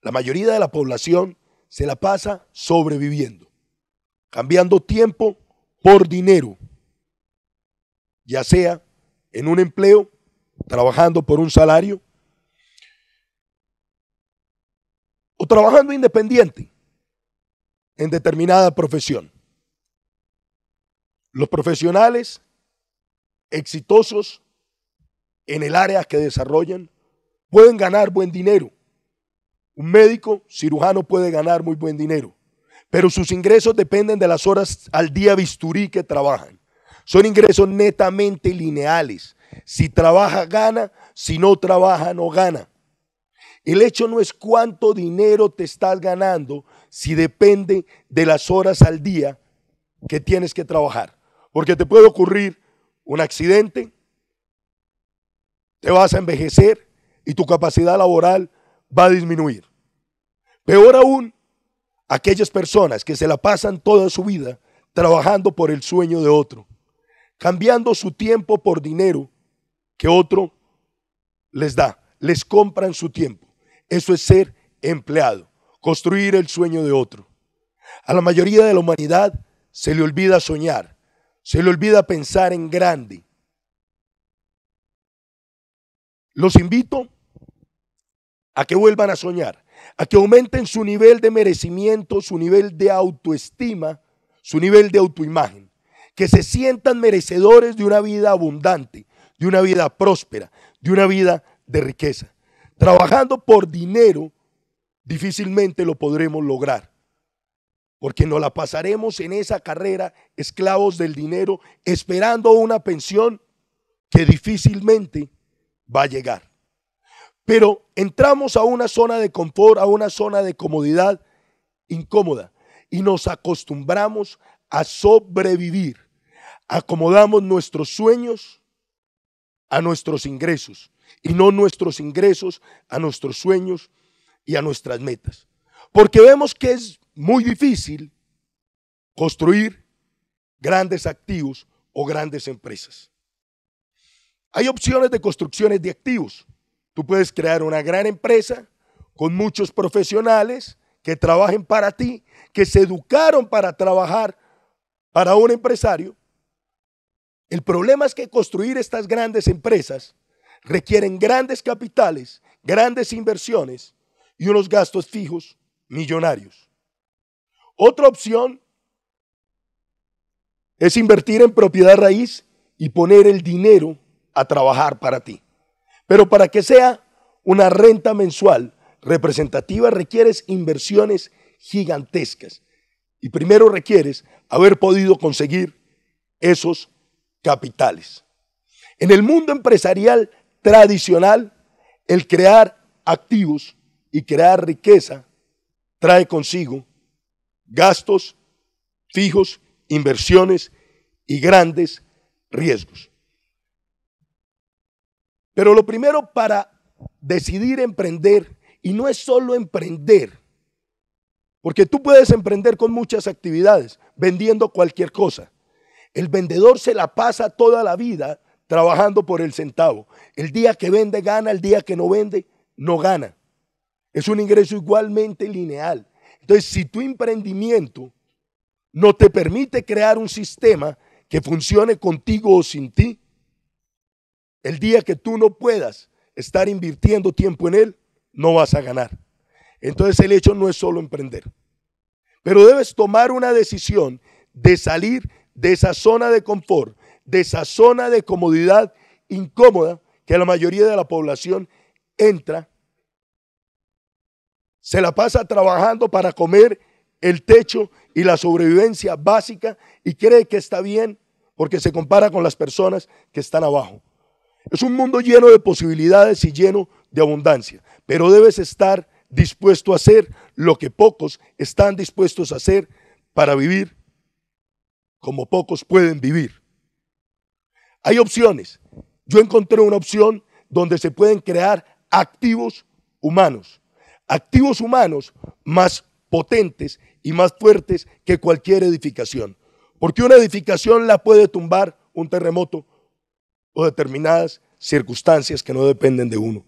La mayoría de la población se la pasa sobreviviendo, cambiando tiempo por dinero, ya sea en un empleo, trabajando por un salario, o trabajando independiente en determinada profesión. Los profesionales exitosos en el área que desarrollan pueden ganar buen dinero. Un médico cirujano puede ganar muy buen dinero, pero sus ingresos dependen de las horas al día bisturí que trabajan. Son ingresos netamente lineales. Si trabaja, gana. Si no trabaja, no gana. El hecho no es cuánto dinero te estás ganando si depende de las horas al día que tienes que trabajar. Porque te puede ocurrir un accidente, te vas a envejecer y tu capacidad laboral va a disminuir. Peor aún, aquellas personas que se la pasan toda su vida trabajando por el sueño de otro, cambiando su tiempo por dinero que otro les da, les compran su tiempo. Eso es ser empleado, construir el sueño de otro. A la mayoría de la humanidad se le olvida soñar, se le olvida pensar en grande. Los invito a que vuelvan a soñar, a que aumenten su nivel de merecimiento, su nivel de autoestima, su nivel de autoimagen, que se sientan merecedores de una vida abundante, de una vida próspera, de una vida de riqueza. Trabajando por dinero, difícilmente lo podremos lograr. Porque nos la pasaremos en esa carrera esclavos del dinero, esperando una pensión que difícilmente va a llegar. Pero entramos a una zona de confort, a una zona de comodidad incómoda y nos acostumbramos a sobrevivir. Acomodamos nuestros sueños a nuestros ingresos y no nuestros ingresos a nuestros sueños y a nuestras metas. Porque vemos que es muy difícil construir grandes activos o grandes empresas. Hay opciones de construcciones de activos. Tú puedes crear una gran empresa con muchos profesionales que trabajen para ti, que se educaron para trabajar para un empresario. El problema es que construir estas grandes empresas requieren grandes capitales, grandes inversiones y unos gastos fijos millonarios. Otra opción es invertir en propiedad raíz y poner el dinero a trabajar para ti. Pero para que sea una renta mensual representativa requieres inversiones gigantescas. Y primero requieres haber podido conseguir esos capitales. En el mundo empresarial tradicional, el crear activos y crear riqueza trae consigo gastos fijos, inversiones y grandes riesgos. Pero lo primero para decidir emprender, y no es solo emprender, porque tú puedes emprender con muchas actividades, vendiendo cualquier cosa. El vendedor se la pasa toda la vida trabajando por el centavo. El día que vende gana, el día que no vende no gana. Es un ingreso igualmente lineal. Entonces, si tu emprendimiento no te permite crear un sistema que funcione contigo o sin ti, el día que tú no puedas estar invirtiendo tiempo en él, no vas a ganar. Entonces el hecho no es solo emprender, pero debes tomar una decisión de salir de esa zona de confort, de esa zona de comodidad incómoda que la mayoría de la población entra, se la pasa trabajando para comer el techo y la sobrevivencia básica y cree que está bien porque se compara con las personas que están abajo. Es un mundo lleno de posibilidades y lleno de abundancia, pero debes estar dispuesto a hacer lo que pocos están dispuestos a hacer para vivir como pocos pueden vivir. Hay opciones. Yo encontré una opción donde se pueden crear activos humanos. Activos humanos más potentes y más fuertes que cualquier edificación. Porque una edificación la puede tumbar un terremoto o determinadas circunstancias que no dependen de uno.